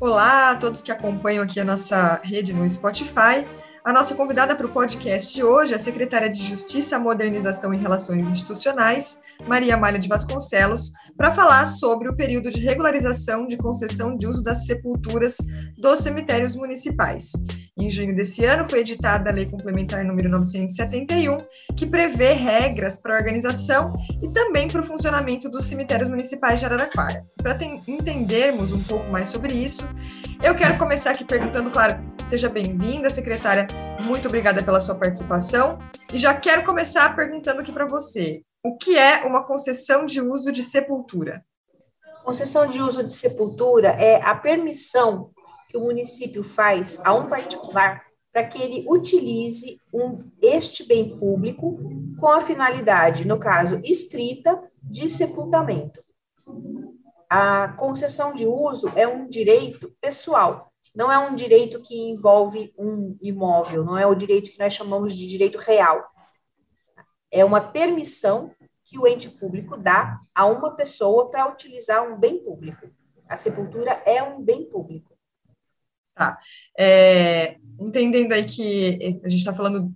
Olá a todos que acompanham aqui a nossa rede no Spotify. A nossa convidada para o podcast de hoje é a secretária de Justiça, Modernização e Relações Institucionais, Maria Amália de Vasconcelos, para falar sobre o período de regularização de concessão de uso das sepulturas dos cemitérios municipais. Em junho desse ano foi editada a Lei Complementar número 971, que prevê regras para a organização e também para o funcionamento dos cemitérios municipais de Araraquara. Para entendermos um pouco mais sobre isso, eu quero começar aqui perguntando, claro, seja bem-vinda, secretária, muito obrigada pela sua participação. E já quero começar perguntando aqui para você: o que é uma concessão de uso de sepultura? Concessão de uso de sepultura é a permissão que o município faz a um particular para que ele utilize um, este bem público com a finalidade, no caso estrita, de sepultamento. A concessão de uso é um direito pessoal, não é um direito que envolve um imóvel, não é o direito que nós chamamos de direito real. É uma permissão que o ente público dá a uma pessoa para utilizar um bem público. A sepultura é um bem público. Tá. É, entendendo aí que a gente está falando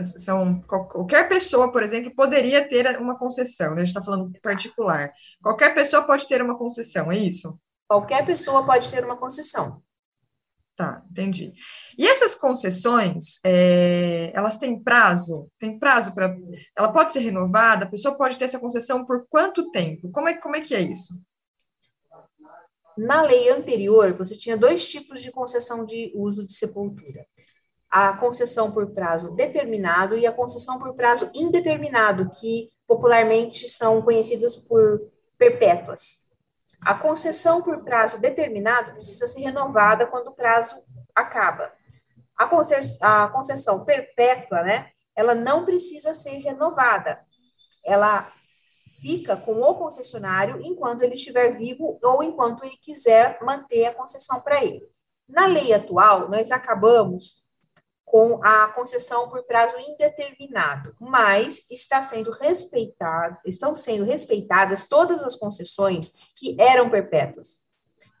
são qualquer pessoa, por exemplo, poderia ter uma concessão, né? A gente está falando particular. Qualquer pessoa pode ter uma concessão, é isso? Qualquer pessoa pode ter uma concessão. Tá, entendi. E essas concessões, é, elas têm prazo? Tem prazo para. Ela pode ser renovada? A pessoa pode ter essa concessão por quanto tempo? Como é, como é que é isso? Na lei anterior, você tinha dois tipos de concessão de uso de sepultura: a concessão por prazo determinado e a concessão por prazo indeterminado, que popularmente são conhecidas por perpétuas. A concessão por prazo determinado precisa ser renovada quando o prazo acaba. A, a concessão perpétua, né, ela não precisa ser renovada. Ela fica com o concessionário enquanto ele estiver vivo ou enquanto ele quiser manter a concessão para ele. Na lei atual, nós acabamos com a concessão por prazo indeterminado, mas está sendo respeitado, estão sendo respeitadas todas as concessões que eram perpétuas.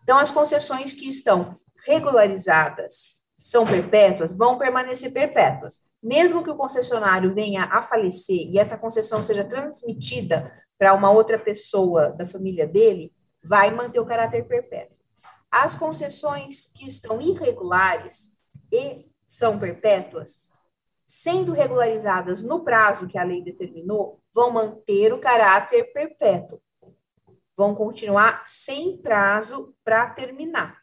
Então, as concessões que estão regularizadas são perpétuas, vão permanecer perpétuas. Mesmo que o concessionário venha a falecer e essa concessão seja transmitida para uma outra pessoa da família dele, vai manter o caráter perpétuo. As concessões que estão irregulares e são perpétuas, sendo regularizadas no prazo que a lei determinou, vão manter o caráter perpétuo. Vão continuar sem prazo para terminar.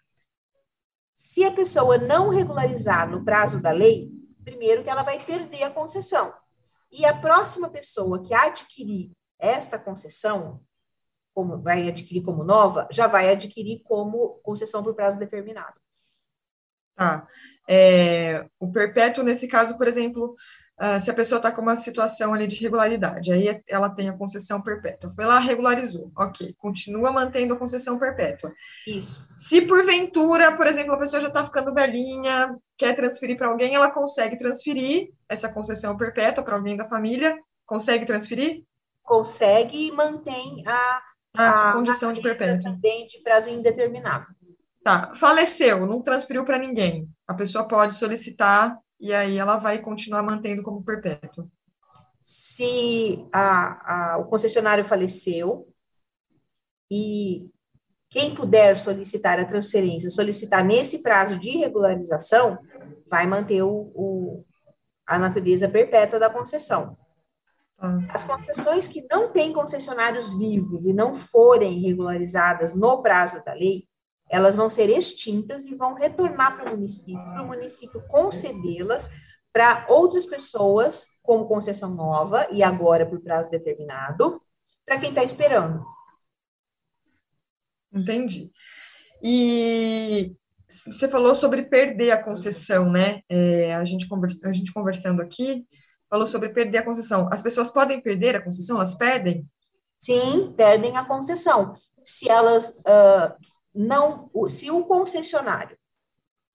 Se a pessoa não regularizar no prazo da lei, primeiro que ela vai perder a concessão. E a próxima pessoa que adquirir esta concessão, como vai adquirir como nova, já vai adquirir como concessão por prazo determinado. Tá. É, o perpétuo, nesse caso, por exemplo, uh, se a pessoa está com uma situação ali de regularidade, aí ela tem a concessão perpétua. Foi lá, regularizou. Ok, continua mantendo a concessão perpétua. Isso. Se porventura, por exemplo, a pessoa já está ficando velhinha, quer transferir para alguém, ela consegue transferir essa concessão perpétua para alguém da família? Consegue transferir? Consegue e mantém a, a, a condição de perpétua. De prazo indeterminado. Tá, faleceu, não transferiu para ninguém. A pessoa pode solicitar e aí ela vai continuar mantendo como perpétuo. Se a, a, o concessionário faleceu e quem puder solicitar a transferência, solicitar nesse prazo de regularização, vai manter o, o a natureza perpétua da concessão. As concessões que não têm concessionários vivos e não forem regularizadas no prazo da lei, elas vão ser extintas e vão retornar para o município, para o município concedê-las para outras pessoas, como concessão nova e agora por prazo determinado, para quem está esperando. Entendi. E você falou sobre perder a concessão, né? É, a, gente conversa, a gente conversando aqui falou sobre perder a concessão. As pessoas podem perder a concessão? Elas perdem? Sim, perdem a concessão. Se elas uh, não, se o concessionário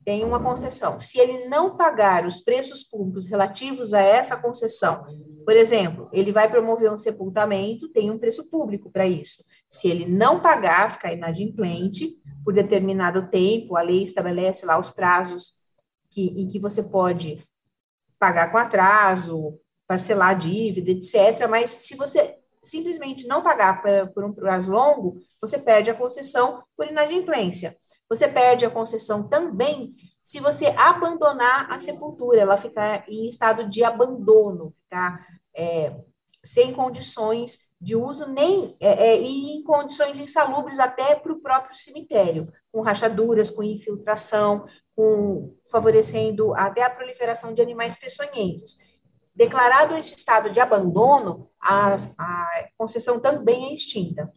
tem uma concessão, se ele não pagar os preços públicos relativos a essa concessão, por exemplo, ele vai promover um sepultamento, tem um preço público para isso. Se ele não pagar, ficar inadimplente por determinado tempo, a lei estabelece lá os prazos que, em que você pode pagar com atraso, parcelar a dívida, etc. Mas se você simplesmente não pagar por, um prazo longo, você perde a concessão por inadimplência. Você perde a concessão também se você abandonar a sepultura, ela ficar em estado de abandono, ficar é, sem condições de uso, nem é, é, e em condições insalubres até para o próprio cemitério, com rachaduras, com infiltração, com favorecendo até a proliferação de animais peçonhentos. Declarado esse estado de abandono, a, a concessão também é extinta.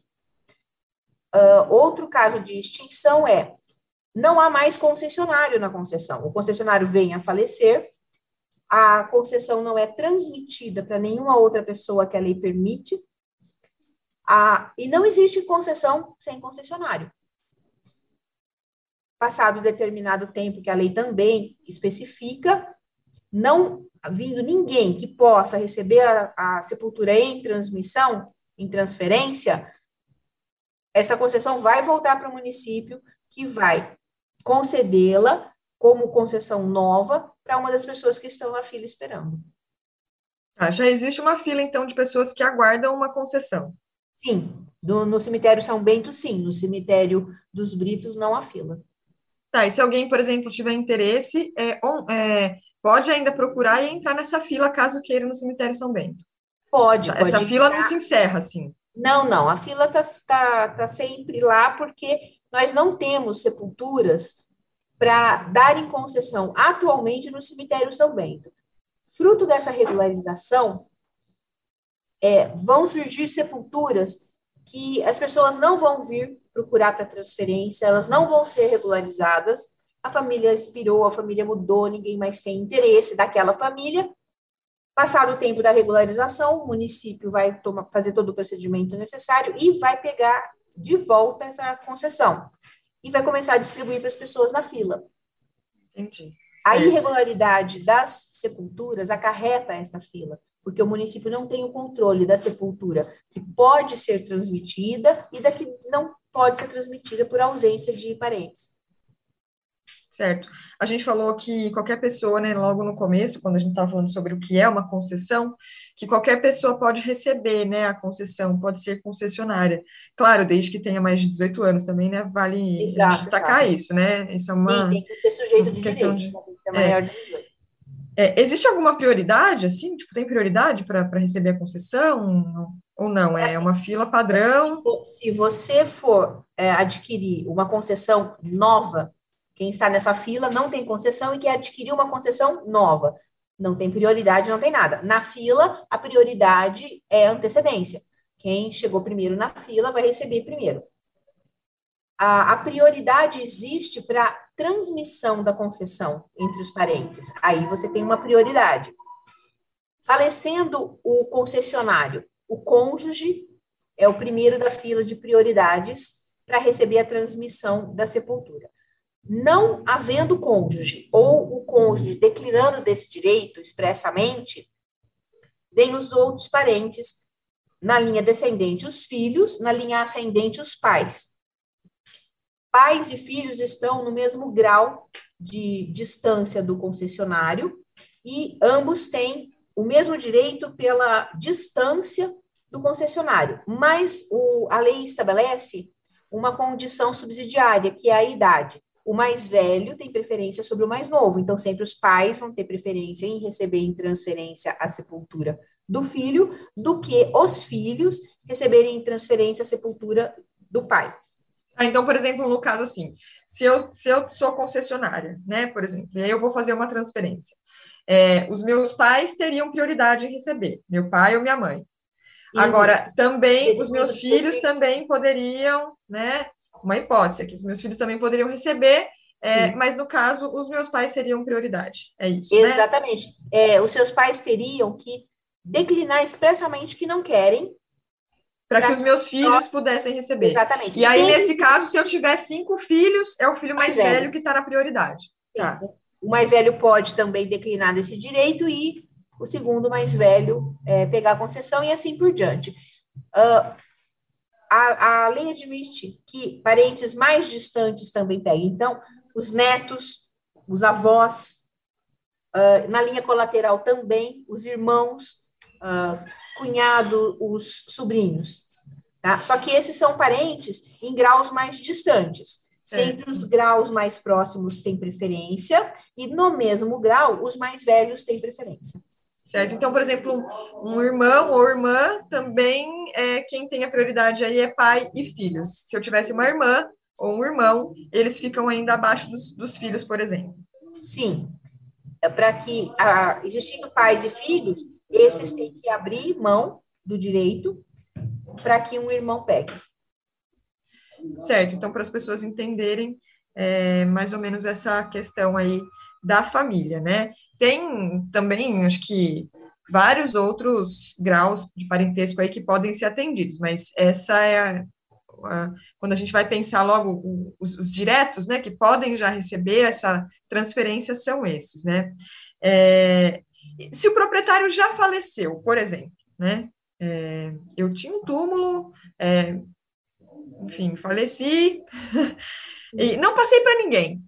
Uh, outro caso de extinção é não há mais concessionário na concessão. O concessionário vem a falecer, a concessão não é transmitida para nenhuma outra pessoa que a lei permite, a, e não existe concessão sem concessionário. Passado determinado tempo que a lei também especifica, não vindo ninguém que possa receber a, a sepultura em transmissão, em transferência, essa concessão vai voltar para o município, que vai concedê-la como concessão nova para uma das pessoas que estão na fila esperando. Ah, já existe uma fila, então, de pessoas que aguardam uma concessão. Sim, do, no cemitério São Bento, sim. No cemitério dos Britos, não há fila. Tá, e se alguém, por exemplo, tiver interesse, é, on, é, pode ainda procurar e entrar nessa fila caso queira no cemitério São Bento? Pode, Essa pode fila entrar. não se encerra, assim. Não, não, a fila está tá, tá sempre lá porque nós não temos sepulturas para dar em concessão atualmente no cemitério São Bento. Fruto dessa regularização, é, vão surgir sepulturas que as pessoas não vão vir procurar para transferência, elas não vão ser regularizadas, a família expirou, a família mudou, ninguém mais tem interesse daquela família. Passado o tempo da regularização, o município vai tomar, fazer todo o procedimento necessário e vai pegar de volta essa concessão e vai começar a distribuir para as pessoas na fila. Entendi. A irregularidade das sepulturas acarreta esta fila, porque o município não tem o controle da sepultura que pode ser transmitida e da que não pode ser transmitida por ausência de parentes. Certo. A gente falou que qualquer pessoa, né, logo no começo, quando a gente estava falando sobre o que é uma concessão, que qualquer pessoa pode receber, né, a concessão, pode ser concessionária. Claro, desde que tenha mais de 18 anos também, né, vale Exato, destacar exato. isso, né? Isso é Sim, uma... tem que ser sujeito de questão direito, de- né, é. maior de 18. É, existe alguma prioridade, assim? Tipo, tem prioridade para receber a concessão? Ou não? É Assim, uma fila padrão? Se você for é, adquirir uma concessão nova, quem está nessa fila não tem concessão e quer adquirir uma concessão nova. Não tem prioridade, não tem nada. Na fila, a prioridade é antecedência. Quem chegou primeiro na fila vai receber primeiro. A, a prioridade existe para transmissão da concessão entre os parentes. Aí você tem uma prioridade. Falecendo o concessionário, o cônjuge é o primeiro da fila de prioridades para receber a transmissão da sepultura. Não havendo cônjuge ou o cônjuge declinando desse direito expressamente, vem os outros parentes, na linha descendente os filhos, na linha ascendente os pais. Pais e filhos estão no mesmo grau de distância do concessionário e ambos têm o mesmo direito pela distância do concessionário, mas o, a lei estabelece uma condição subsidiária, que é a idade. O mais velho tem preferência sobre o mais novo, então sempre os pais vão ter preferência em receber em transferência a sepultura do filho, do que os filhos receberem em transferência a sepultura do pai. Ah, então, por exemplo, no caso assim, se eu, se eu sou concessionária, né, por exemplo, e aí eu vou fazer uma transferência. É, os meus pais teriam prioridade em receber, meu pai ou minha mãe. Agora, também, os meus filhos também poderiam, né, uma hipótese aqui, os meus filhos também poderiam receber, é, mas no caso, os meus pais seriam prioridade, é isso, né? Exatamente. É, os seus pais teriam que declinar expressamente que não querem. Para que os meus filhos pudessem receber. Exatamente. E aí, tem nesse caso, se eu tiver cinco filhos, é o filho mais, Mais velho. velho. que está na prioridade. Tá. O mais velho pode também declinar desse direito e o segundo mais velho é, pegar a concessão e assim por diante. Ah, a, a lei admite que parentes mais distantes também peguem. Então, os netos, os avós, uh, na linha colateral também, os irmãos, uh, cunhado, os sobrinhos. Tá? Só que esses são parentes em graus mais distantes. Sempre os graus mais próximos têm preferência, e no mesmo grau, os mais velhos têm preferência. Certo? Então, por exemplo, um irmão ou irmã também é quem tem a prioridade aí é pai e filhos. Se eu tivesse uma irmã ou um irmão, eles ficam ainda abaixo dos, dos filhos, por exemplo. Sim. É para que, ah, existindo pais e filhos, esses têm que abrir mão do direito para que um irmão pegue. Certo, então para as pessoas entenderem é, mais ou menos essa questão aí da família, né? Tem também, acho que, vários outros graus de parentesco aí que podem ser atendidos, mas essa é a, a, quando a gente vai pensar logo os, os, diretos, né, que podem já receber essa transferência são esses, né? É, se o proprietário já faleceu, por exemplo, né? É, eu tinha um túmulo, é, enfim, faleci e não passei para ninguém.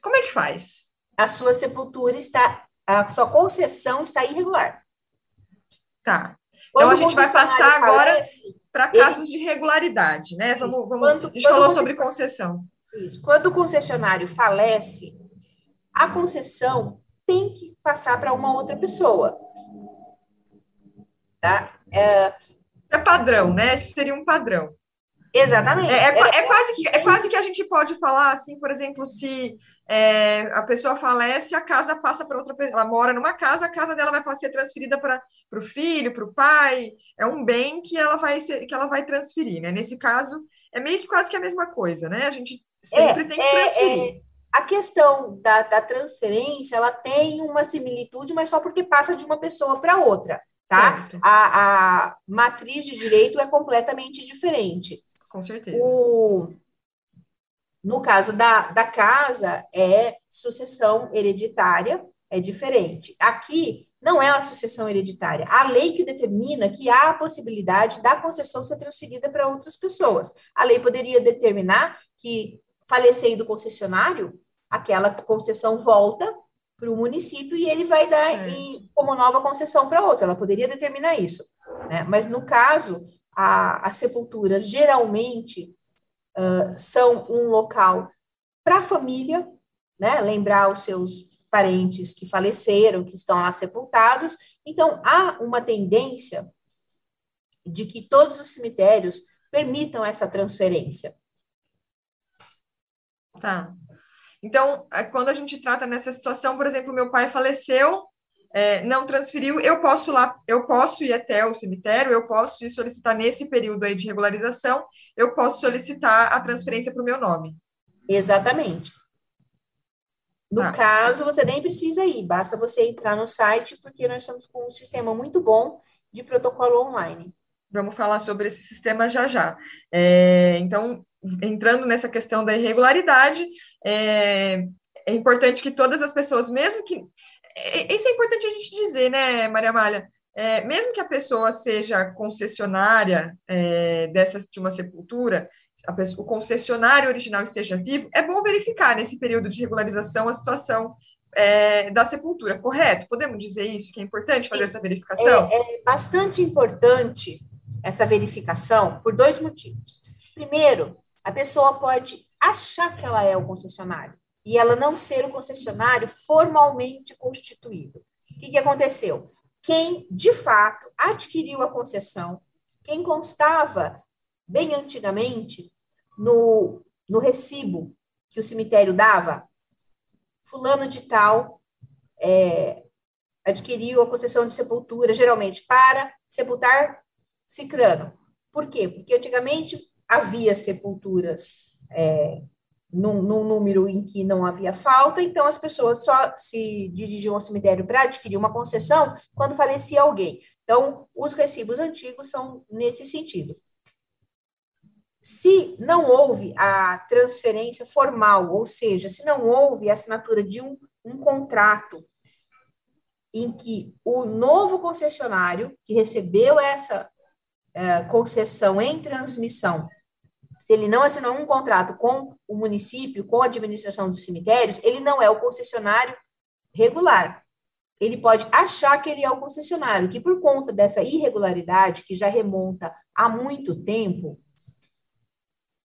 Como é que faz? A sua sepultura está, a sua concessão está irregular. Tá. Então a gente vai passar agora para casos ele... de regularidade, né? Vamos, vamos quando, a gente falou sobre concessão. Isso. Quando o concessionário falece, a concessão tem que passar para uma outra pessoa. Tá? É, é padrão, né? Esse seria um padrão. Exatamente. É, é, é, é, quase que, é quase que a gente pode falar assim, por exemplo, se é, a pessoa falece, a casa passa para outra pessoa. Ela mora numa casa, a casa dela vai ser transferida para o filho, para o pai. É um bem que ela vai ser, que ela vai transferir, né? Nesse caso, é meio que quase que a mesma coisa, né? A gente sempre é, tem que transferir. a questão da, da transferência, ela tem uma similitude, mas só porque passa de uma pessoa para outra tá? A, a, matriz de direito é completamente diferente. Com certeza. O, no caso da, da casa, é sucessão hereditária, é diferente. Aqui, não é a sucessão hereditária. A lei que determina que há a possibilidade da concessão ser transferida para outras pessoas. A lei poderia determinar que, falecendo o concessionário, aquela concessão volta para o município e ele vai dar em, como nova concessão para outra. Ela poderia determinar isso. Né? Mas, no caso, a, as sepulturas geralmente uh, são um local para a família, né? lembrar os seus parentes que faleceram, que estão lá sepultados. Então, há uma tendência de que todos os cemitérios permitam essa transferência. Tá. Então, é, quando a gente trata nessa situação, por exemplo, meu pai faleceu, é, não transferiu, eu posso lá, eu posso ir até o cemitério, eu posso ir solicitar nesse período aí de regularização, eu posso solicitar a transferência para o meu nome. Exatamente. No tá. caso, você nem precisa ir, basta você entrar no site, porque nós estamos com um sistema muito bom de protocolo online. Vamos falar sobre esse sistema já já. É, então, entrando nessa questão da irregularidade, é, é importante que todas as pessoas, mesmo que. É, isso é importante a gente dizer, né, Maria Malha? É, mesmo que a pessoa seja concessionária é, dessa, de uma sepultura, pessoa, o concessionário original esteja vivo, é bom verificar nesse período de regularização a situação é, da sepultura, correto? Podemos dizer isso, que é importante Sim, fazer essa verificação? É, é bastante importante essa verificação por dois motivos. Primeiro, a pessoa pode achar que ela é o concessionário e ela não ser o concessionário formalmente constituído. O que, que aconteceu? Quem, de fato, adquiriu a concessão, quem constava bem antigamente no, no recibo que o cemitério dava, fulano de tal é, adquiriu a concessão de sepultura, geralmente para sepultar cicrano. Por quê? Porque antigamente havia sepulturas é, num, num, número em que não havia falta, então as pessoas só se dirigiam ao cemitério para adquirir uma concessão quando falecia alguém. Então, os recibos antigos são nesse sentido. Se não houve a transferência formal, ou seja, se não houve a assinatura de um, um contrato em que o novo concessionário que recebeu essa é, concessão em transmissão, se ele não assinou um contrato com o município, com a administração dos cemitérios, ele não é o concessionário regular. Ele pode achar que ele é o concessionário, que por conta dessa irregularidade, que já remonta há muito tempo,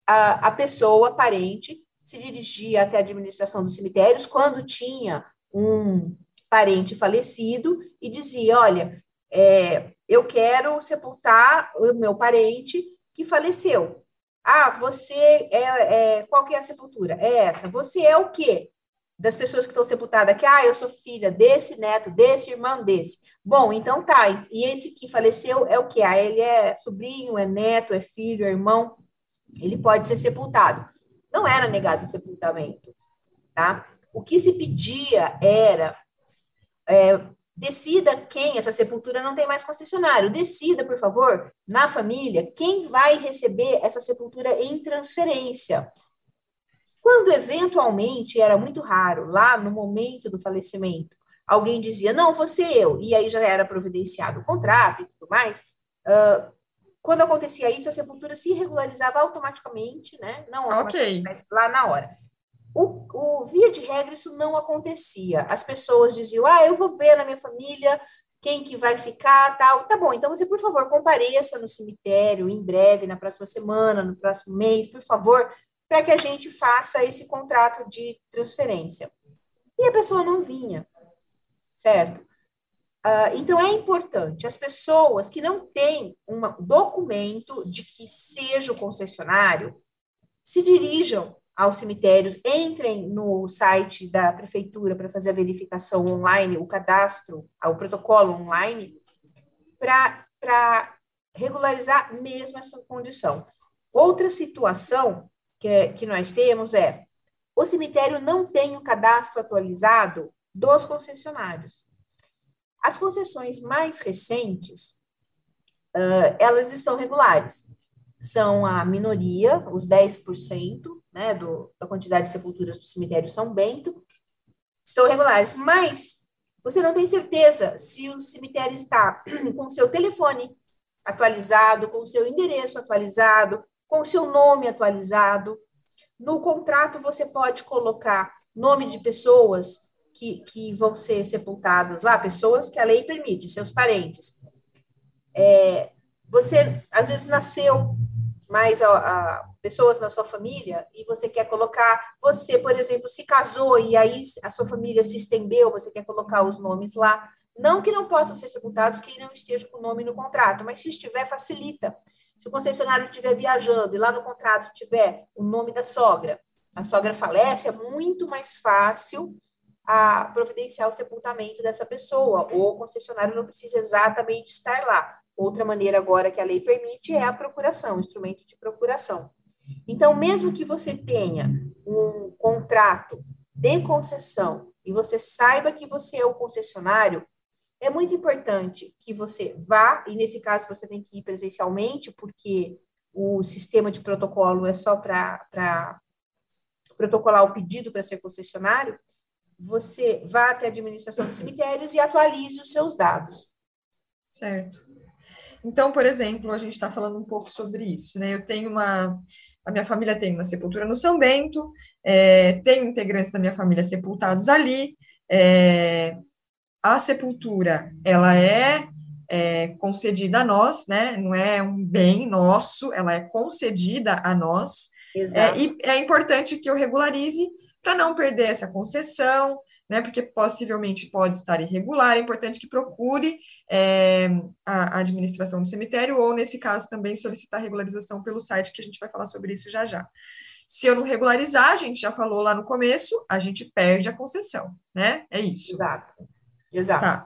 a, a pessoa, parente, se dirigia até a administração dos cemitérios quando tinha um parente falecido e dizia: Olha, é, eu quero sepultar o meu parente que faleceu. Ah, você é, é, qual que é a sepultura? É essa. Você é o quê? Das pessoas que estão sepultadas aqui, ah, eu sou filha desse neto, desse irmão, desse. Bom, então tá. E esse que faleceu é o quê? Ah, ele é sobrinho, é neto, é filho, é irmão. Ele pode ser sepultado. Não era negado o sepultamento, tá? O que se pedia era é, decida quem, essa sepultura não tem mais concessionário, decida, por favor, na família, quem vai receber essa sepultura em transferência. Quando eventualmente, era muito raro, lá no momento do falecimento, alguém dizia, não, você eu, e aí já era providenciado o contrato e tudo mais, uh, quando acontecia isso, a sepultura se regularizava automaticamente, né? Não automaticamente, okay. mas lá na hora. O, via de regra, isso não acontecia. As pessoas diziam, ah, eu vou ver na minha família quem que vai ficar, tal. Tá bom, então você, por favor, compareça no cemitério em breve, na próxima semana, no próximo mês, por favor, para que a gente faça esse contrato de transferência. E a pessoa não vinha, certo? Uh, então, é importante as pessoas que não têm um documento de que seja o concessionário se dirijam aos cemitérios, entrem no site da prefeitura para fazer a verificação online, o cadastro, o protocolo online, para regularizar mesmo essa condição. Outra situação que, é, que nós temos é o cemitério não tem o cadastro atualizado dos concessionários. As concessões mais recentes, uh, elas estão regulares. São a minoria, os 10%, né, do, da quantidade de sepulturas do cemitério São Bento, estão regulares, mas você não tem certeza se o cemitério está com o seu telefone atualizado, com o seu endereço atualizado, com o seu nome atualizado. No contrato, você pode colocar nome de pessoas que, que vão ser sepultadas lá, pessoas que a lei permite, seus parentes. É, você, às vezes, nasceu mais a, a, pessoas na sua família e você quer colocar, você, por exemplo, se casou e aí a sua família se estendeu, você quer colocar os nomes lá. Não que não possam ser sepultados quem não esteja com o nome no contrato, mas se estiver, facilita. Se o concessionário estiver viajando e lá no contrato tiver o nome da sogra, a sogra falece, é muito mais fácil a providenciar o sepultamento dessa pessoa, ou o concessionário não precisa exatamente estar lá. Outra maneira agora que a lei permite é a procuração, instrumento de procuração. Então, mesmo que você tenha um contrato de concessão e você saiba que você é o concessionário, é muito importante que você vá, e nesse caso você tem que ir presencialmente, porque o sistema de protocolo é só para protocolar o pedido para ser concessionário, você vá até a administração dos cemitérios e atualize os seus dados. Certo. Então, por exemplo, a gente está falando um pouco sobre isso, né? Eu tenho uma. A minha família tem uma sepultura no São Bento, é, tenho integrantes da minha família sepultados ali. É, a sepultura, ela é, é concedida a nós, né? Não é um bem nosso, ela é concedida a nós. É, e é importante que eu regularize para não perder essa concessão, né, porque possivelmente pode estar irregular, é importante que procure é, a, administração do cemitério, ou, nesse caso, também solicitar regularização pelo site, que a gente vai falar sobre isso já já. Se eu não regularizar, a gente já falou lá no começo, a gente perde a concessão, né? É isso. Exato. Exato. Tá.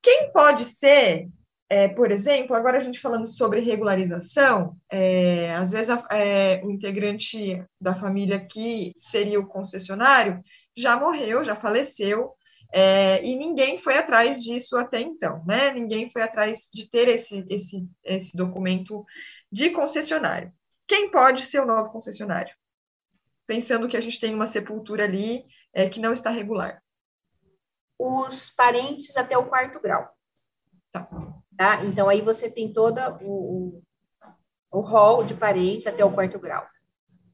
Quem pode ser é, por exemplo, agora a gente falando sobre regularização, é, às vezes a, é, o integrante da família que seria o concessionário já morreu, já faleceu, é, e ninguém foi atrás disso até então, né? Ninguém foi atrás de ter esse, esse, esse documento de concessionário. Quem pode ser o novo concessionário? Pensando que a gente tem uma sepultura ali é, que não está regular. Os parentes até o quarto grau. Tá. Tá? Então, aí você tem toda o, o, hall de parentes até o quarto grau.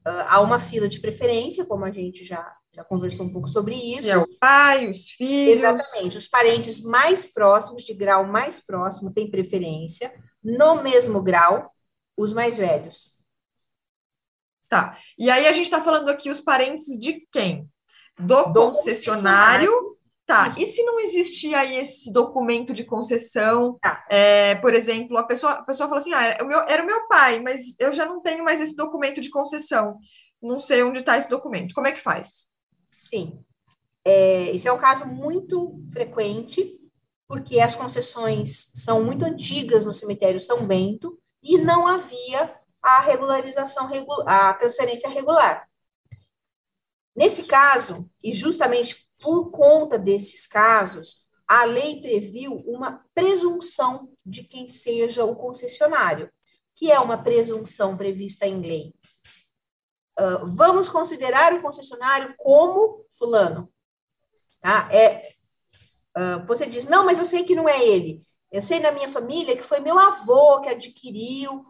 Uh, há uma fila de preferência, como a gente já, já conversou um pouco sobre isso. é o pai, os filhos. Exatamente. Os parentes mais próximos, de grau mais próximo, têm preferência. No mesmo grau, os mais velhos. Tá. E aí a gente está falando aqui os parentes de quem? Do, Do concessionário. concessionário. Tá, e se não existia aí esse documento de concessão, tá. é, por exemplo, a pessoa, a pessoa fala assim, ah, era o, meu, era o meu pai, mas eu já não tenho mais esse documento de concessão, não sei onde está esse documento, como é que faz? Sim, é, esse é um caso muito frequente, porque as concessões são muito antigas no cemitério São Bento, e não havia a regularização, a transferência regular. Nesse caso, e justamente por conta desses casos, a lei previu uma presunção de quem seja o concessionário, que é uma presunção prevista em lei. Uh, vamos considerar o concessionário como fulano. Tá? É, uh, você diz, não, mas eu sei que não é ele. Eu sei na minha família que foi meu avô que adquiriu.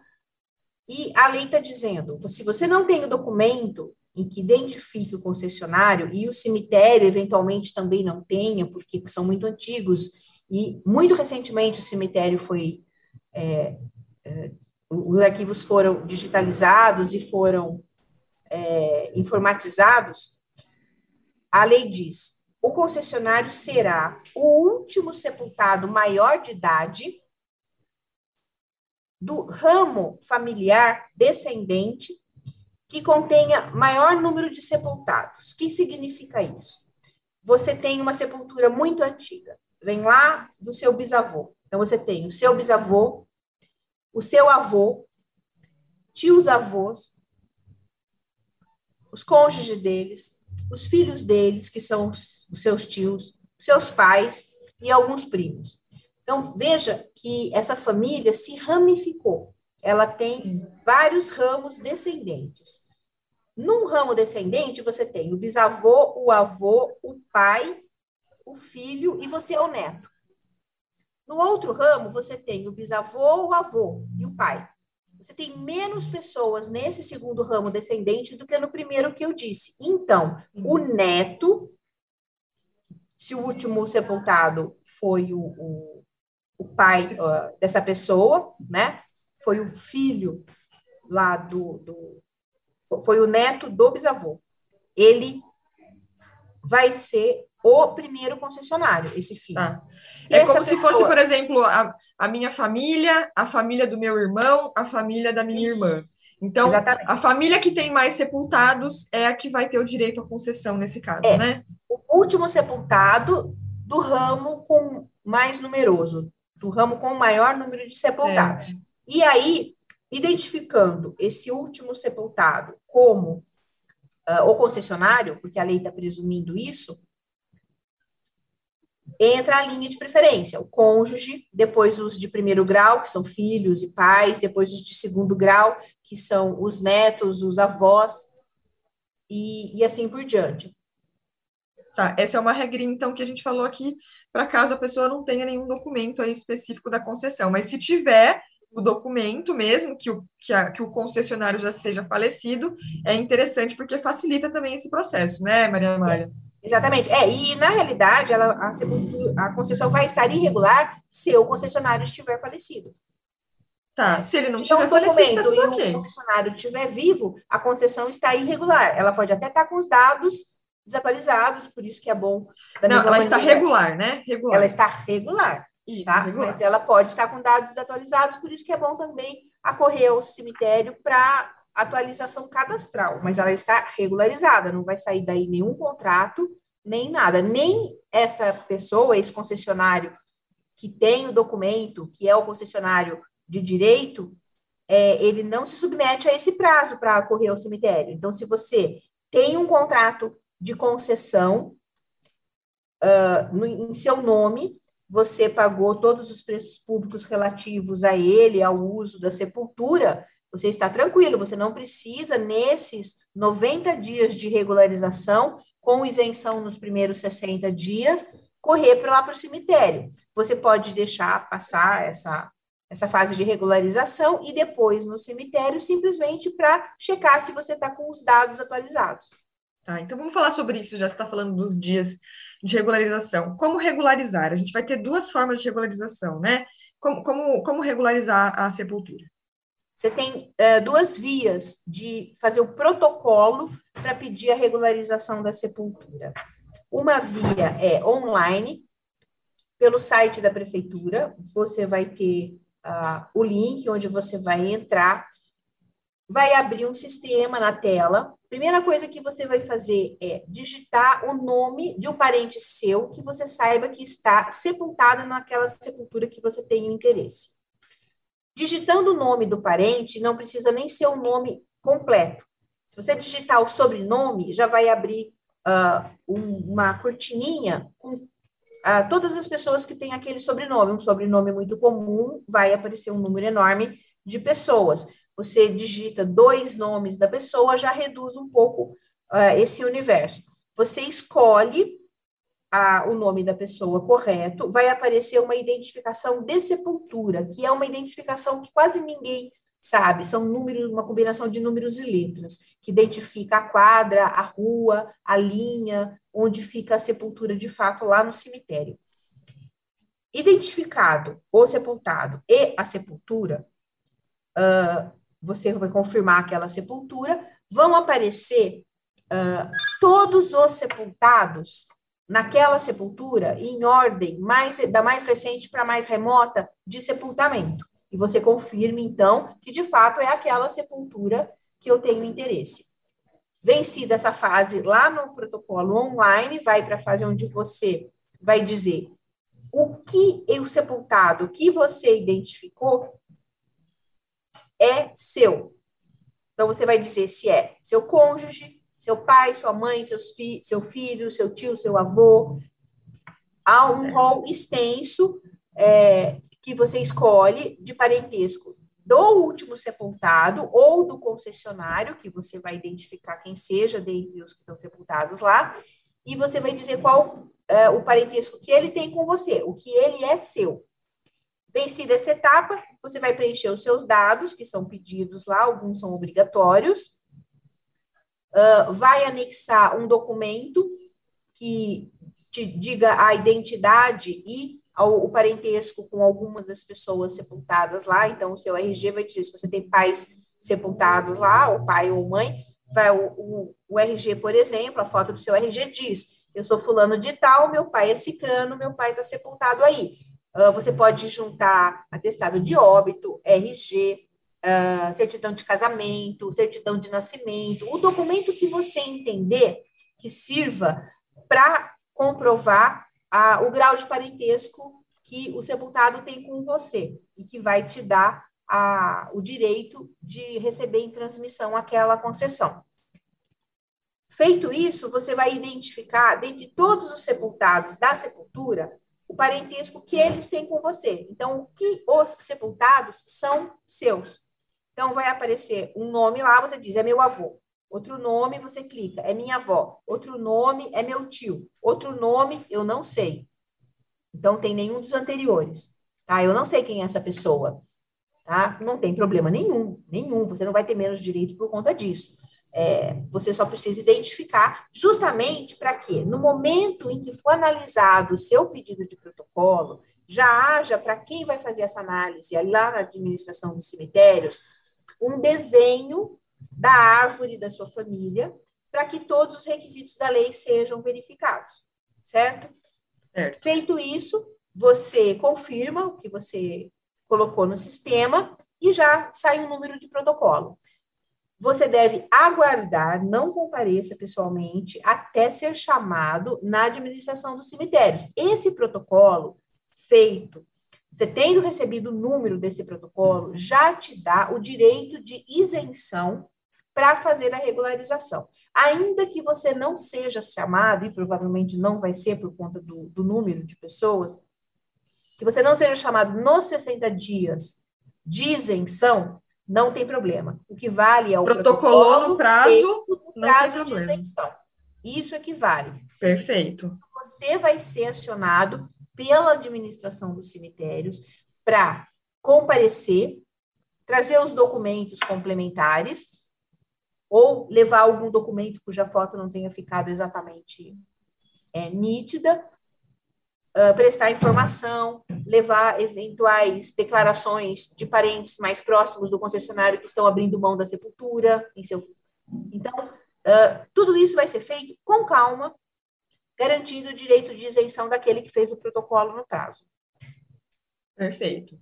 E a lei está dizendo: se você não tem o documento em que identifique o concessionário, e o cemitério eventualmente também não tenha, porque são muito antigos, e muito recentemente o cemitério foi. É, é, os arquivos foram digitalizados e foram é, informatizados, a lei diz: o concessionário será o último sepultado maior de idade do ramo familiar descendente que contenha maior número de sepultados. O que significa isso? Você tem uma sepultura muito antiga, vem lá do seu bisavô. Então, você tem o seu bisavô, o seu avô, tios avós, os cônjuges deles, os filhos deles, que são os, seus tios, seus pais e alguns primos. Então, veja que essa família se ramificou. Ela tem Sim. vários ramos descendentes. Num ramo descendente, você tem o bisavô, o avô, o pai, o filho e você é o neto. No outro ramo, você tem o bisavô, o avô e o pai você tem menos pessoas nesse segundo ramo descendente do que no primeiro que eu disse. Então, o neto, se o último sepultado foi o, o, o pai uh, dessa pessoa, né? Foi o filho lá do, do. Foi o neto do bisavô. Ele vai ser o primeiro concessionário, esse filho. Ah. É como pessoa... se fosse, por exemplo, a, a minha família, a família do meu irmão, a família da minha Isso. irmã. Então, Exatamente. a família que tem mais sepultados é a que vai ter o direito à concessão nesse caso, é. né? O último sepultado do ramo com mais numeroso, do ramo com maior número de sepultados. É. E aí, identificando esse último sepultado como uh, o concessionário, porque a lei está presumindo isso, entra a linha de preferência, o cônjuge, depois os de primeiro grau, que são filhos e pais, depois os de segundo grau, que são os netos, os avós, e, e assim por diante. Tá, essa é uma regrinha, então, que a gente falou aqui, para caso a pessoa não tenha nenhum documento específico da concessão. Mas se tiver o documento mesmo, que o, que, a, que o concessionário já seja falecido, é interessante porque facilita também esse processo, né, Maria Amália? É. Exatamente. É, e na realidade, ela, a, a concessão vai estar irregular se o concessionário estiver falecido. Tá, se ele não então, tiver falecido, tá e okay. o concessionário estiver vivo, a concessão está irregular. Ela pode até estar com os dados desatualizados, por isso que é bom. não, ela está regular, né? Regular. Ela está regular. Isso, tá? regular. Mas ela pode estar com dados desatualizados, por isso que é bom também acorrer ao cemitério para atualização cadastral, mas ela está regularizada, não vai sair daí nenhum contrato, nem nada, nem essa pessoa, esse concessionário que tem o documento, que é o concessionário de direito, é, ele não se submete a esse prazo para correr ao cemitério. Então, se você tem um contrato de concessão uh, no, em seu nome, você pagou todos os preços públicos relativos a ele, ao uso da sepultura, você está tranquilo, você não precisa, nesses 90 dias de regularização, com isenção nos primeiros 60 dias, correr para lá para o cemitério. Você pode deixar passar essa, essa fase de regularização e depois no cemitério, simplesmente para checar se você está com os dados atualizados. Tá, então vamos falar sobre isso, já está falando dos dias de regularização. Como regularizar? A gente vai ter duas formas de regularização, né? Como, como, como regularizar a sepultura? Você tem uh, duas vias de fazer o protocolo para pedir a regularização da sepultura. Uma via é online, pelo site da prefeitura, você vai ter uh, o link onde você vai entrar, vai abrir um sistema na tela. Primeira coisa que você vai fazer é digitar o nome de um parente seu que você saiba que está sepultado naquela sepultura que você tem interesse. Digitando o nome do parente, não precisa nem ser o nome completo. Se você digitar o sobrenome, já vai abrir uh, um, uma cortininha com uh, todas as pessoas que têm aquele sobrenome. Um sobrenome muito comum, vai aparecer um número enorme de pessoas. Você digita dois nomes da pessoa, já reduz um pouco uh, esse universo. Você escolhe a, o nome da pessoa correto, vai aparecer uma identificação de sepultura, que é uma identificação que quase ninguém sabe, são números, uma combinação de números e letras, que identifica a quadra, a rua, a linha, onde fica a sepultura de fato lá no cemitério. Identificado o sepultado e a sepultura, uh, você vai confirmar aquela sepultura, vão aparecer uh, todos os sepultados naquela sepultura em ordem mais da mais recente para mais remota de sepultamento e você confirme, então, que de fato é aquela sepultura que eu tenho interesse. Vencida essa fase lá no protocolo online, vai para a fase onde você vai dizer o que o sepultado que você identificou é seu. Então, você vai dizer se é seu cônjuge, seu pai, sua mãe, seus fi seu filho, seu tio, seu avô. Há um rol extenso é, que você escolhe de parentesco do último sepultado ou do concessionário, que você vai identificar quem seja dentre os que estão sepultados lá, e você vai dizer qual é, o parentesco que ele tem com você, o que ele é seu. Vencida essa etapa, você vai preencher os seus dados, que são pedidos lá, alguns são obrigatórios, uh, vai anexar um documento que te diga a identidade e ao, o parentesco com alguma das pessoas sepultadas lá, então o seu RG vai dizer se você tem pais sepultados lá, ou pai ou mãe, vai o, o, o RG, por exemplo, a foto do seu RG diz, eu sou fulano de tal, meu pai é cicrano, meu pai está sepultado aí. Uh, você pode juntar atestado de óbito, RG, ah, certidão de casamento, certidão de nascimento, o documento que você entender que sirva para comprovar o grau de parentesco que o sepultado tem com você e que vai te dar a, o direito de receber em transmissão aquela concessão. Feito isso, você vai identificar, dentre todos os sepultados da sepultura, o parentesco que eles têm com você. Então, o que os sepultados são seus. Então, vai aparecer um nome lá, você diz, é meu avô. Outro nome, você clica, é minha avó. Outro nome, é meu tio. Outro nome, eu não sei. Então, tem nenhum dos anteriores. Tá? Eu não sei quem é essa pessoa. Tá? Não tem problema nenhum, nenhum. Você não vai ter menos direito por conta disso. É, você só precisa identificar justamente para quê? No momento em que for analisado o seu pedido de protocolo, já haja para quem vai fazer essa análise, lá na administração dos cemitérios, um desenho da árvore da sua família, para que todos os requisitos da lei sejam verificados, certo? certo? Feito isso, você confirma o que você colocou no sistema e já sai um número de protocolo. Você deve aguardar, não compareça pessoalmente, até ser chamado na administração dos cemitérios. Esse protocolo feito você tendo recebido o número desse protocolo, já te dá o direito de isenção para fazer a regularização. Ainda que você não seja chamado, e provavelmente não vai ser por conta do, do número de pessoas, que você não seja chamado nos 60 dias de isenção, não tem problema. O que vale é o protocolo no prazo, no prazo de isenção. Isso é que vale. Perfeito. você vai ser acionado pela administração dos cemitérios para comparecer, trazer os documentos complementares ou levar algum documento cuja foto não tenha ficado exatamente é, nítida, uh, prestar informação, levar eventuais declarações de parentes mais próximos do concessionário que estão abrindo mão da sepultura em seu. Então, uh, tudo isso vai ser feito com calma, garantindo o direito de isenção daquele que fez o protocolo no prazo. Perfeito.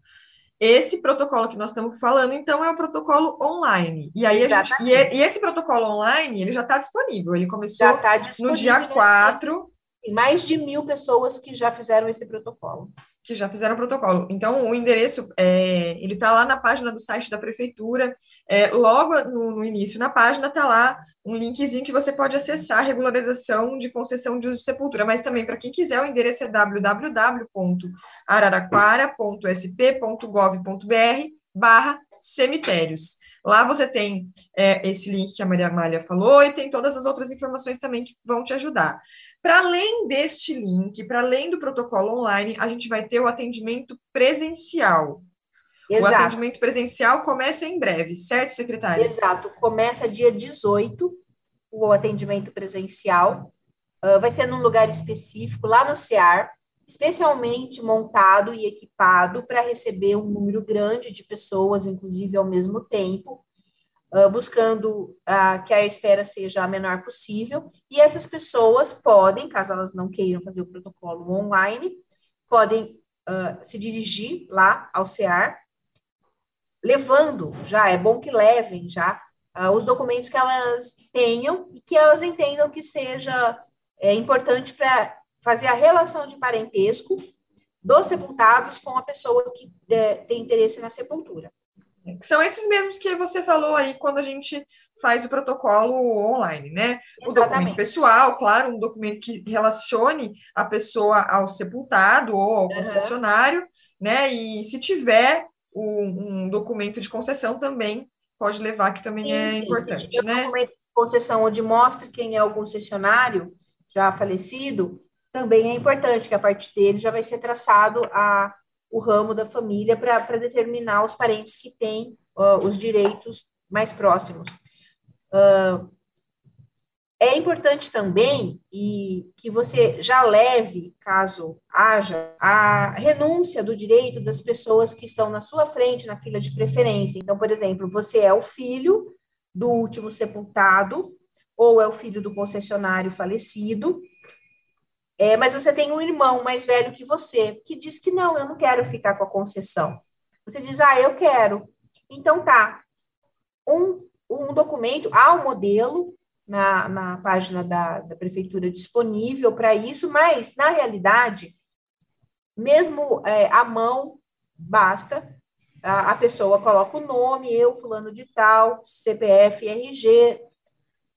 Esse protocolo que nós estamos falando, então, é o protocolo online. E aí gente, e, esse protocolo online, ele já está disponível. Ele começou tá no dia 4 tem mais de mil pessoas que já fizeram esse protocolo. Que já fizeram o protocolo. Então, o endereço, é, ele está lá na página do site da prefeitura. É, logo no, no, início, na página, está lá um linkzinho que você pode acessar a regularização de concessão de uso de sepultura. Mas também, para quem quiser, o endereço é www.araraquara.sp.gov.br barra cemitérios. Lá você tem é, esse link que a Maria Amália falou e tem todas as outras informações também que vão te ajudar. Para além deste link, para além do protocolo online, a gente vai ter o atendimento presencial. Exato. O atendimento presencial começa em breve, certo, secretária? Exato, começa dia 18 o atendimento presencial. Uh, vai ser num lugar específico, lá no CEAR, especialmente montado e equipado para receber um número grande de pessoas, inclusive ao mesmo tempo, uh, buscando uh, que a espera seja a menor possível. E essas pessoas podem, caso elas não queiram fazer o protocolo online, podem uh, se dirigir lá ao CEAR, levando já, é bom que levem já os documentos que elas tenham e que elas entendam que seja é, importante para fazer a relação de parentesco dos sepultados com a pessoa que de, tem interesse na sepultura. São esses mesmos que você falou aí quando a gente faz o protocolo online, né? Exatamente. O documento pessoal, claro, um documento que relacione a pessoa ao sepultado ou ao uhum. concessionário, né? E se tiver um, um, documento de concessão também pode levar, que também sim, é sim, importante, se né? Um documento de concessão onde mostra quem é o concessionário já falecido, também é importante que a partir dele já vai ser traçado a, o ramo da família para determinar os parentes que têm uh, os direitos mais próximos. Uh, é importante também e que você já leve, caso haja, a renúncia do direito das pessoas que estão na sua frente na fila de preferência. Então, por exemplo, você é o filho do último sepultado ou é o filho do concessionário falecido é, mas você tem um irmão mais velho que você, que diz que não, eu não quero ficar com a concessão. Você diz, ah, eu quero. Então tá. Um, um documento, há um modelo na, na página da, da prefeitura disponível para isso, mas na realidade, mesmo é, à mão, basta. A, a pessoa coloca o nome, eu, fulano de tal, CPF, RG,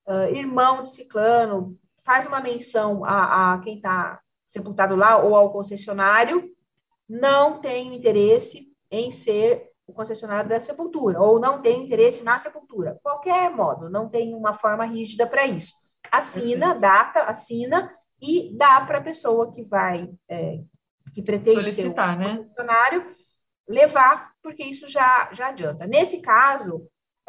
uh, irmão de ciclano, faz uma menção a, a quem está sepultado lá ou ao concessionário, não tem interesse em ser o concessionário da sepultura, ou não tem interesse na sepultura. Qualquer modo, não tem uma forma rígida para isso. Assina, Perfeito. data, assina e dá para a pessoa que vai, é, que pretende Solicitar, ser o né? concessionário, levar, porque isso já, já adianta. Nesse caso,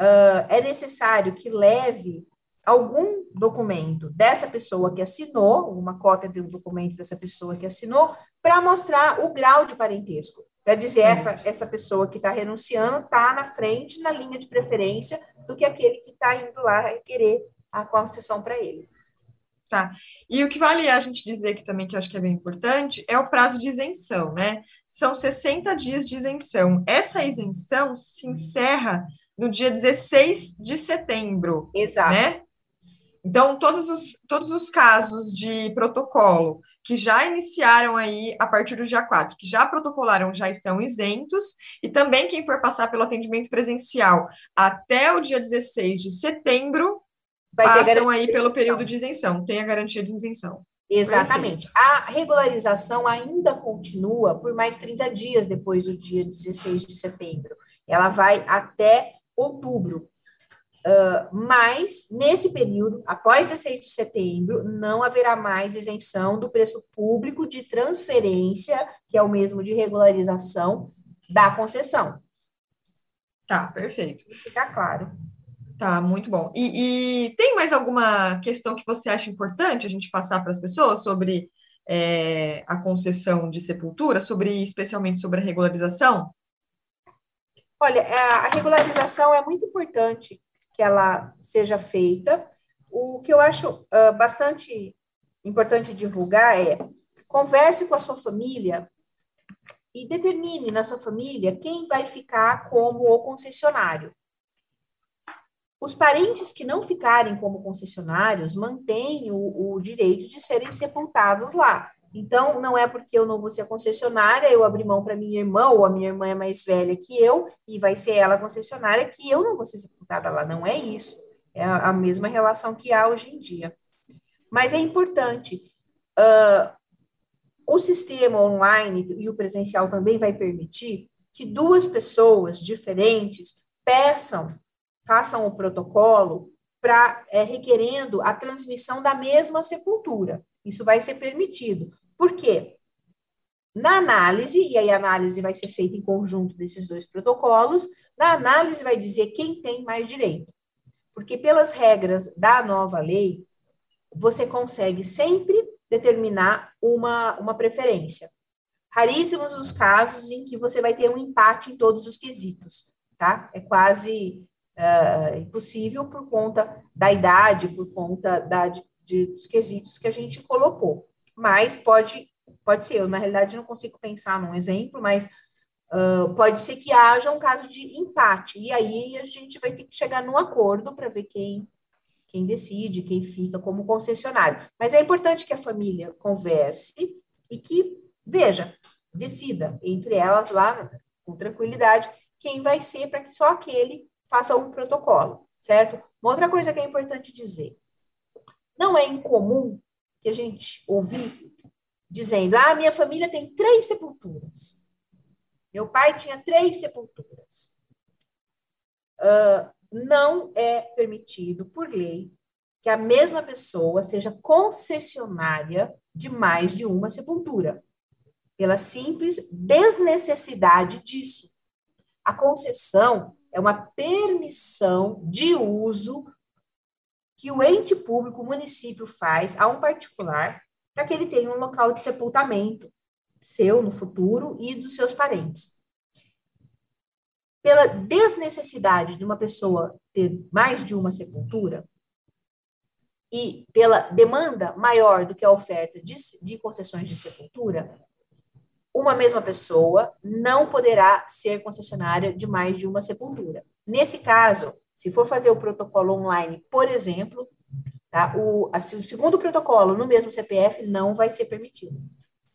uh, é necessário que leve algum documento dessa pessoa que assinou, uma cópia do documento dessa pessoa que assinou, para mostrar o grau de parentesco. Para dizer, essa, essa pessoa que está renunciando está na frente, na linha de preferência, do que aquele que está indo lá querer a concessão para ele. Tá. E o que vale a gente dizer que também, que acho que é bem importante, é o prazo de isenção, né? São 60 dias de isenção. Essa isenção se encerra no dia 16 de setembro. Exato. Né? Então, todos os, todos os casos de protocolo que já iniciaram aí a partir do dia 4, que já protocolaram, já estão isentos, e também quem for passar pelo atendimento presencial até o dia 16 de setembro, Vai passam aí pelo período de isenção, tem a garantia de isenção. Exatamente. A regularização ainda continua por mais 30 dias depois do dia 16 de setembro. Ela vai até outubro. Uh, mas, nesse período, após 16 de setembro, não haverá mais isenção do preço público de transferência, que é o mesmo de regularização da concessão. Tá, perfeito. Ficar claro. Tá, muito bom. E, e, tem mais alguma questão que você acha importante a gente passar para as pessoas sobre é, a concessão de sepultura, sobre especialmente sobre a regularização? Olha, a regularização é muito importante que ela seja feita. O que eu acho uh, bastante importante divulgar é converse com a sua família e determine na sua família quem vai ficar como o concessionário. Os parentes que não ficarem como concessionários mantêm o, o direito de serem sepultados lá. Então, não é porque eu não vou ser a concessionária, eu abri mão para minha irmã, ou a minha irmã é mais velha que eu, e vai ser ela a concessionária, que eu não vou ser sepultada lá. Não é isso. É a, mesma relação que há hoje em dia. Mas é importante. Uh, o sistema online e o presencial também vai permitir que duas pessoas diferentes peçam, façam o protocolo para é, requerendo a transmissão da mesma sepultura. Isso vai ser permitido. Por quê? Na análise, e aí a análise vai ser feita em conjunto desses dois protocolos, na análise vai dizer quem tem mais direito. Porque pelas regras da nova lei, você consegue sempre determinar uma, uma preferência. Raríssimos os casos em que você vai ter um empate em todos os quesitos, tá? É quase uh, impossível por conta da idade, por conta da, de, dos quesitos que a gente colocou mas pode, pode ser, eu na realidade não consigo pensar num exemplo, mas uh, pode ser que haja um caso de empate, e aí a gente vai ter que chegar num acordo para ver quem, quem decide, quem fica como concessionário. Mas é importante que a família converse e que, veja, decida entre elas lá, com tranquilidade, quem vai ser para que só aquele faça um protocolo, certo? Uma outra coisa que é importante dizer: não é incomum que a gente ouvi dizendo: ah, minha família tem três sepulturas. Meu pai tinha três sepulturas. Uh, não é permitido, por lei, que a mesma pessoa seja concessionária de mais de uma sepultura, pela simples desnecessidade disso. A concessão é uma permissão de uso que o ente público, o município, faz a um particular para que ele tenha um local de sepultamento seu no futuro e dos seus parentes. Pela desnecessidade de uma pessoa ter mais de uma sepultura e pela demanda maior do que a oferta de, de concessões de sepultura, uma mesma pessoa não poderá ser concessionária de mais de uma sepultura. Nesse caso, se for fazer o protocolo online, por exemplo, tá, o, assim, o segundo protocolo no mesmo CPF não vai ser permitido.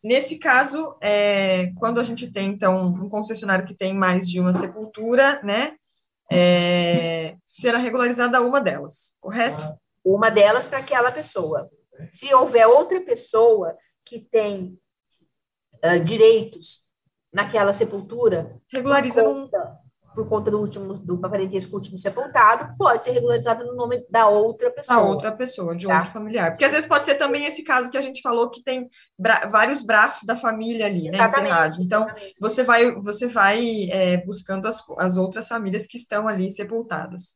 Nesse caso, é, quando a gente tem, então, um concessionário que tem mais de uma sepultura, né, é, será regularizada uma delas, correto? Uma delas para aquela pessoa. Se houver outra pessoa que tem uh, direitos naquela sepultura, regulariza conta, por conta do último do parentesco último sepultado, pode ser regularizado no nome da outra pessoa. Da outra pessoa, de tá? outro familiar. Porque às vezes pode ser também esse caso que a gente falou que tem bra vários braços da família ali, né, exatamente, né, Então, exatamente. você vai, você vai é, buscando as, as outras famílias que estão ali sepultadas.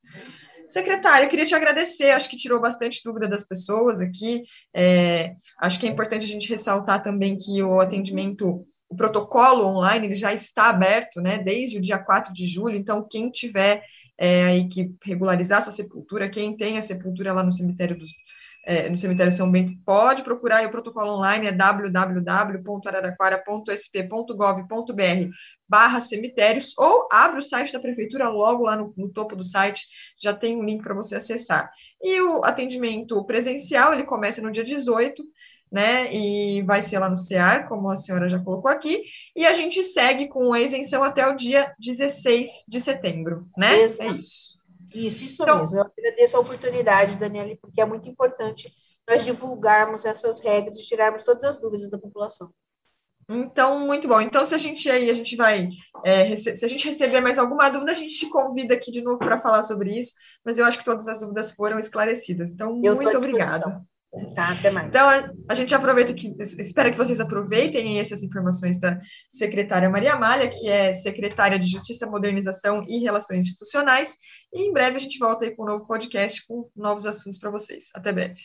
Secretária, eu queria te agradecer, acho que tirou bastante dúvida das pessoas aqui. É, acho que é importante a gente ressaltar também que o atendimento o protocolo online ele já está aberto, né, desde o dia 4 de julho, então quem tiver é, aí que regularizar sua sepultura, quem tem a sepultura lá no cemitério dos é, no cemitério São Bento, pode procurar o protocolo online é www.araraquara.sp.gov.br barra cemitérios ou abre o site da prefeitura logo lá no, no topo do site, já tem um link para você acessar. E o atendimento presencial, ele começa no dia 18, né? E vai ser lá no CEAR, como a senhora já colocou aqui, e a gente segue com a isenção até o dia 16 de setembro, né? Exato. É isso. Isso, isso então, mesmo. Eu agradeço a oportunidade, Daniela, porque é muito importante nós divulgarmos essas regras e tirarmos todas as dúvidas da população. Então, muito bom. Então, se a gente aí, a gente vai, é, se a gente receber mais alguma dúvida, a gente te convida aqui de novo para falar sobre isso, mas eu acho que todas as dúvidas foram esclarecidas. Então, eu muito obrigada. Tá, até mais. Então, a gente aproveita que, espero que vocês aproveitem essas informações da secretária Maria Malha, que é secretária de Justiça, Modernização e Relações Institucionais, e em breve a gente volta aí com um novo podcast com novos assuntos para vocês. Até breve.